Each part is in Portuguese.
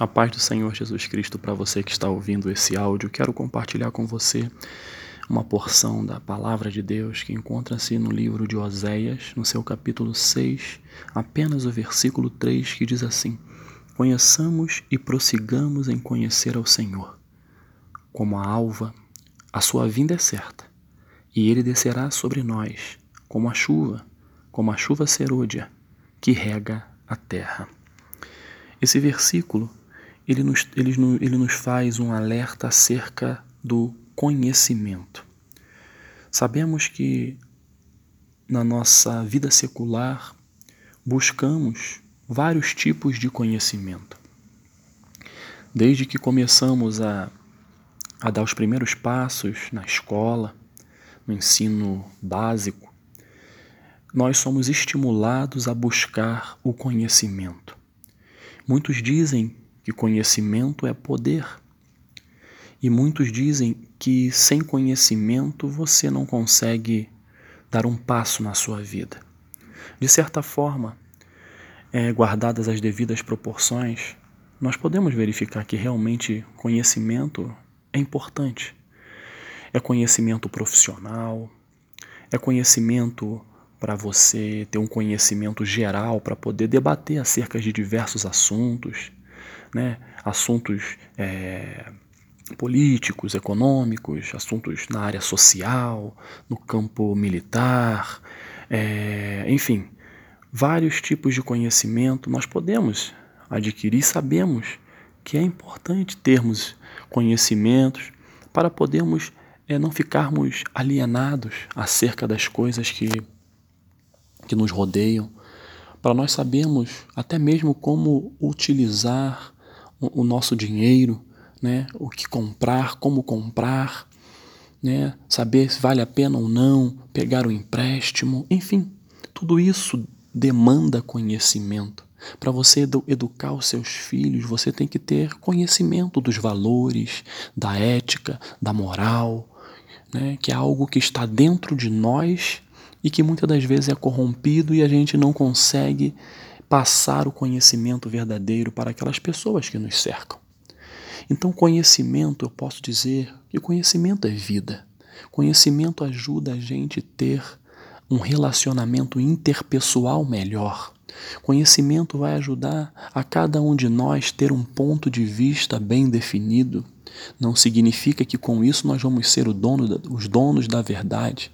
A paz do Senhor Jesus Cristo para você que está ouvindo esse áudio. Quero compartilhar com você uma porção da palavra de Deus que encontra-se no livro de Oséias, no seu capítulo 6, apenas o versículo 3, que diz assim: Conheçamos e prossigamos em conhecer ao Senhor. Como a alva, a sua vinda é certa, e ele descerá sobre nós, como a chuva, como a chuva serôdia, que rega a terra. Esse versículo ele nos, ele, ele nos faz um alerta acerca do conhecimento. Sabemos que na nossa vida secular buscamos vários tipos de conhecimento. Desde que começamos a, a dar os primeiros passos na escola, no ensino básico, nós somos estimulados a buscar o conhecimento. Muitos dizem que conhecimento é poder. E muitos dizem que sem conhecimento você não consegue dar um passo na sua vida. De certa forma, é, guardadas as devidas proporções, nós podemos verificar que realmente conhecimento é importante. É conhecimento profissional, é conhecimento para você ter um conhecimento geral para poder debater acerca de diversos assuntos, né? assuntos é, políticos, econômicos, assuntos na área social, no campo militar, é, enfim, vários tipos de conhecimento nós podemos adquirir, sabemos que é importante termos conhecimentos para podermos é, não ficarmos alienados acerca das coisas que que nos rodeiam, para nós sabermos até mesmo como utilizar o, nosso dinheiro, né? o que comprar, como comprar, né? saber se vale a pena ou não, pegar o um empréstimo, enfim, tudo isso demanda conhecimento. Para você educar os seus filhos, você tem que ter conhecimento dos valores, da ética, da moral, né? que é algo que está dentro de nós e que muitas das vezes é corrompido e a gente não consegue passar o conhecimento verdadeiro para aquelas pessoas que nos cercam. Então, conhecimento, eu posso dizer que conhecimento é vida. Conhecimento ajuda a gente a ter um relacionamento interpessoal melhor. Conhecimento vai ajudar a cada um de nós ter um ponto de vista bem definido. Não significa que com isso nós vamos ser dono, os donos da verdade.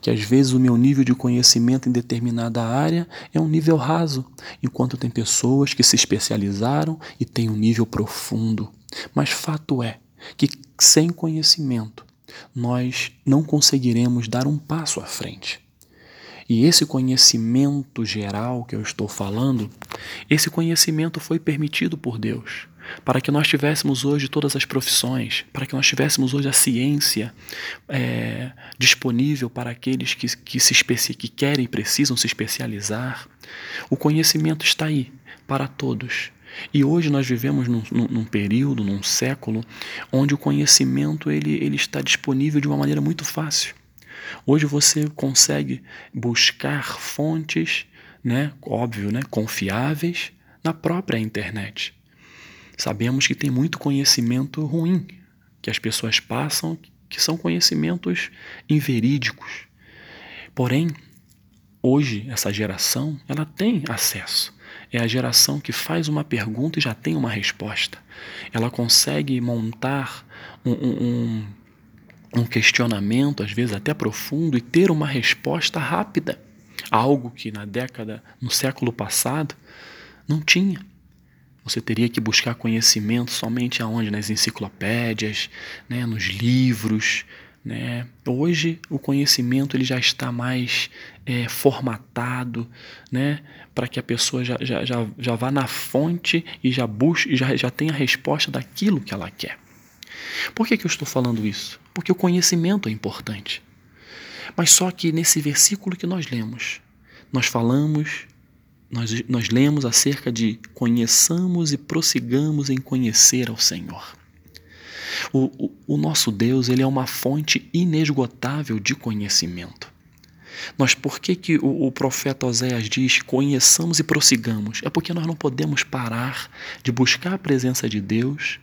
Que às vezes o meu nível de conhecimento em determinada área é um nível raso, enquanto tem pessoas que se especializaram e têm um nível profundo. Mas fato é que sem conhecimento nós não conseguiremos dar um passo à frente. E esse conhecimento geral que eu estou falando, esse conhecimento foi permitido por Deus para que nós tivéssemos hoje todas as profissões, para que nós tivéssemos hoje a ciência é, disponível para aqueles que, que, se que querem e precisam se especializar. O conhecimento está aí para todos. E hoje nós vivemos num, num, período, num século, onde o conhecimento ele, ele está disponível de uma maneira muito fácil. Hoje você consegue buscar fontes, né, óbvio, né, confiáveis na própria internet. Sabemos que tem muito conhecimento ruim que as pessoas passam, que são conhecimentos inverídicos. Porém, hoje essa geração, ela tem acesso. É a geração que faz uma pergunta e já tem uma resposta. Ela consegue montar um, um, um questionamento, às vezes até profundo, e ter uma resposta rápida. Algo que na década, no século passado, não tinha. Você teria que buscar conhecimento somente aonde? Nas enciclopédias, né? nos livros. Né? Hoje o conhecimento ele já está mais é, formatado né? para que a pessoa já, já, já, já vá na fonte e já busque, já, já tenha a resposta daquilo que ela quer. Por que, que eu estou falando isso? Porque o conhecimento é importante. Mas só que nesse versículo que nós lemos, nós falamos, nós, nós lemos acerca de conheçamos e prossigamos em conhecer ao Senhor. O, o, o nosso Deus ele é uma fonte inesgotável de conhecimento. Nós, por que, que o, o profeta Oséias diz conheçamos e prossigamos? É porque nós não podemos parar de buscar a presença de Deus,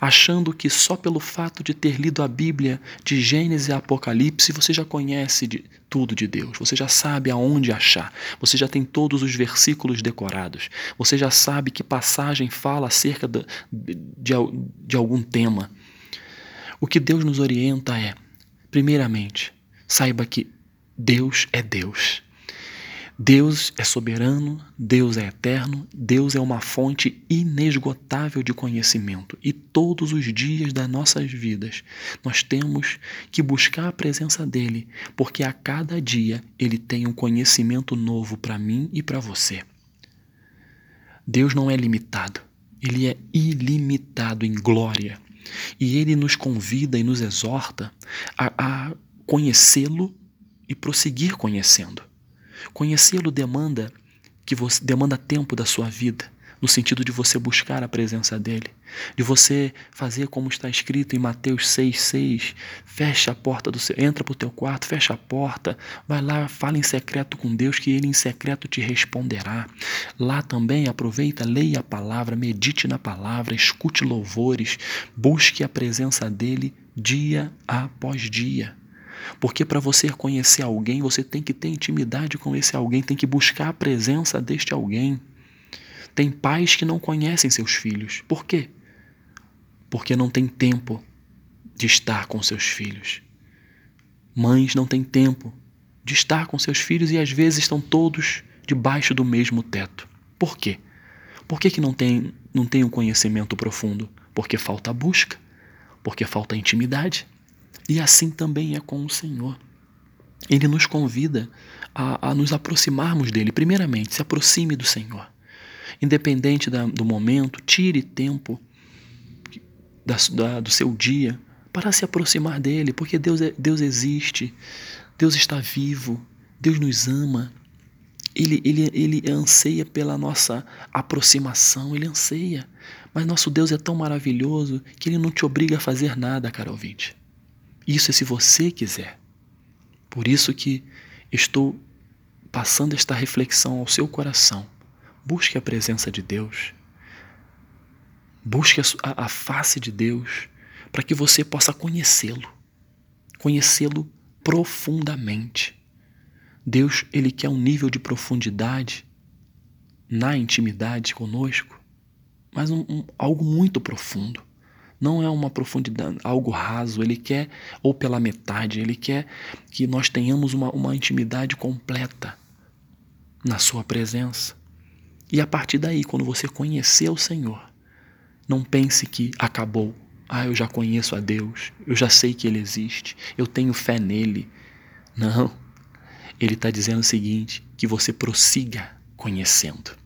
achando que só pelo fato de ter lido a Bíblia de Gênesis e Apocalipse você já conhece de, tudo de Deus, você já sabe aonde achar, você já tem todos os versículos decorados, você já sabe que passagem fala acerca de, de, de algum tema. O que Deus nos orienta é, primeiramente, saiba que Deus é Deus. Deus é soberano, Deus é eterno, Deus é uma fonte inesgotável de conhecimento e todos os dias das nossas vidas nós temos que buscar a presença dele, porque a cada dia ele tem um conhecimento novo para mim e para você. Deus não é limitado, ele é ilimitado em glória e ele nos convida e nos exorta a, a conhecê-lo e prosseguir conhecendo. Conhecê-lo demanda que você demanda tempo da sua vida, no sentido de você buscar a presença dele, de você fazer como está escrito em Mateus 6:6, fecha a porta do seu, entra para o teu quarto, fecha a porta, vai lá, fala em secreto com Deus que ele em secreto te responderá. Lá também aproveita, leia a palavra, medite na palavra, escute louvores, busque a presença dele dia após dia. Porque para você conhecer alguém, você tem que ter intimidade com esse alguém, tem que buscar a presença deste alguém. Tem pais que não conhecem seus filhos. Por quê? Porque não tem tempo de estar com seus filhos. Mães não têm tempo de estar com seus filhos e às vezes estão todos debaixo do mesmo teto. Por quê? Por que, que não tem não tem um conhecimento profundo? Porque falta busca, porque falta intimidade. E assim também é com o Senhor. Ele nos convida a, a nos aproximarmos dele. Primeiramente, se aproxime do Senhor. Independente da, do momento, tire tempo da, da, do seu dia para se aproximar dele, porque Deus, é, Deus existe, Deus está vivo, Deus nos ama. Ele, ele, ele anseia pela nossa aproximação, ele anseia. Mas nosso Deus é tão maravilhoso que ele não te obriga a fazer nada, cara ouvinte. Isso é se você quiser. Por isso que estou passando esta reflexão ao seu coração. Busque a presença de Deus. Busque a, a face de Deus para que você possa conhecê-lo. Conhecê-lo profundamente. Deus, ele quer um nível de profundidade na intimidade conosco, mas um, um, algo muito profundo não é uma profundidade, algo raso, ele quer, ou pela metade, ele quer que nós tenhamos uma, uma intimidade completa na Sua presença. E a partir daí, quando você conhecer o Senhor, não pense que acabou. Ah, eu já conheço a Deus, eu já sei que Ele existe, eu tenho fé nele. Não. Ele está dizendo o seguinte: que você prossiga conhecendo.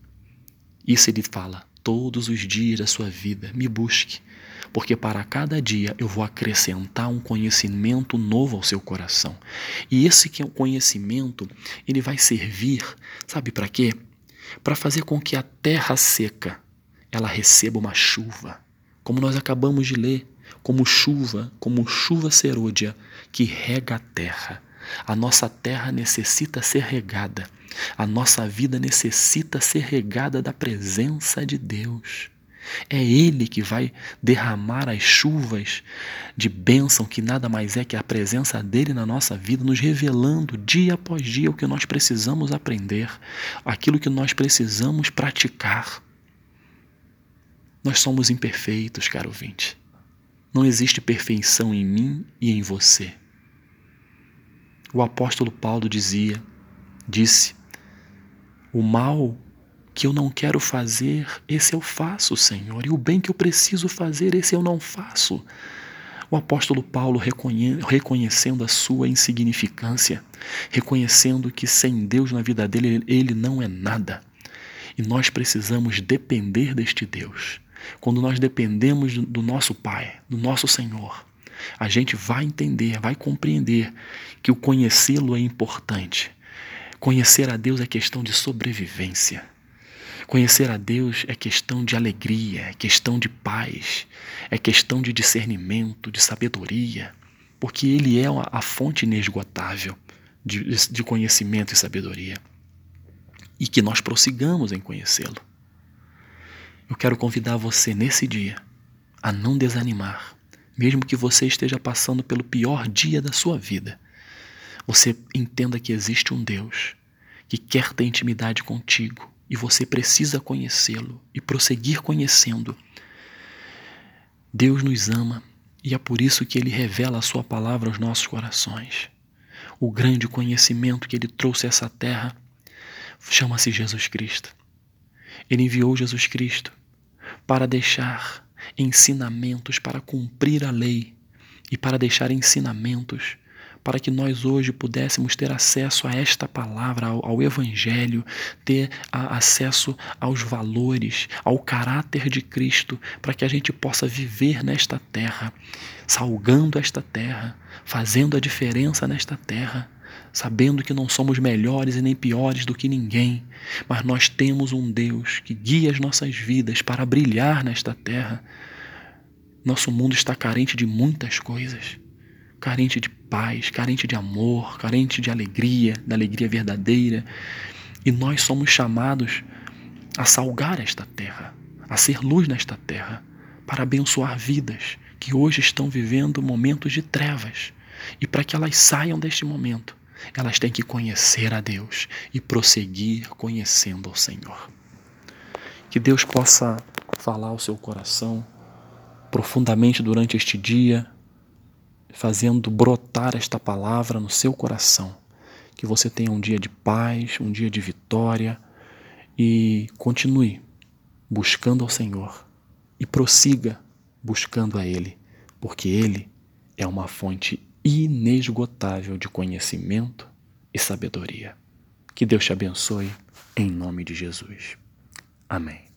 Isso ele fala todos os dias da sua vida. Me busque, porque para cada dia eu vou acrescentar um conhecimento novo ao seu coração. E esse que é o conhecimento, ele vai servir, sabe para quê? Para fazer com que a terra seca ela receba uma chuva, como nós acabamos de ler, como chuva, como chuva serôdia que rega a terra. A nossa terra necessita ser regada. A nossa vida necessita ser regada da presença de Deus. É Ele que vai derramar as chuvas de bênção, que nada mais é que a presença dele na nossa vida, nos revelando dia após dia o que nós precisamos aprender, aquilo que nós precisamos praticar. Nós somos imperfeitos, caro ouvinte. Não existe perfeição em mim e em você. O apóstolo Paulo dizia, disse: O mal que eu não quero fazer, esse eu faço, Senhor, e o bem que eu preciso fazer, esse eu não faço. O apóstolo Paulo reconhe reconhecendo a sua insignificância, reconhecendo que sem Deus na vida dele ele não é nada. E nós precisamos depender deste Deus. Quando nós dependemos do nosso Pai, do nosso Senhor, a gente vai entender, vai compreender que o conhecê-lo é importante. Conhecer a Deus é questão de sobrevivência. Conhecer a Deus é questão de alegria, é questão de paz, é questão de discernimento, de sabedoria, porque Ele é a fonte inesgotável de, de conhecimento e sabedoria. E que nós prossigamos em conhecê-lo. Eu quero convidar você nesse dia a não desanimar, mesmo que você esteja passando pelo pior dia da sua vida. Você entenda que existe um Deus que quer ter intimidade contigo e você precisa conhecê-lo e prosseguir conhecendo. Deus nos ama e é por isso que ele revela a sua palavra aos nossos corações. O grande conhecimento que ele trouxe a essa terra chama-se Jesus Cristo. Ele enviou Jesus Cristo para deixar ensinamentos, para cumprir a lei e para deixar ensinamentos para que nós hoje pudéssemos ter acesso a esta palavra, ao, ao Evangelho, ter a, acesso aos valores, ao caráter de Cristo, para que a gente possa viver nesta terra, salgando esta terra, fazendo a diferença nesta terra sabendo que não somos melhores e nem piores do que ninguém, mas nós temos um Deus que guia as nossas vidas para brilhar nesta terra. Nosso mundo está carente de muitas coisas, carente de paz, carente de amor, carente de alegria, da alegria verdadeira, e nós somos chamados a salgar esta terra, a ser luz nesta terra, para abençoar vidas que hoje estão vivendo momentos de trevas. E para que elas saiam deste momento, elas têm que conhecer a Deus e prosseguir conhecendo o Senhor. Que Deus possa falar ao seu coração profundamente durante este dia, fazendo brotar esta palavra no seu coração. Que você tenha um dia de paz, um dia de vitória e continue buscando ao Senhor e prossiga buscando a Ele, porque Ele é uma fonte inesgotável de conhecimento e sabedoria. Que Deus te abençoe, em nome de Jesus. Amém.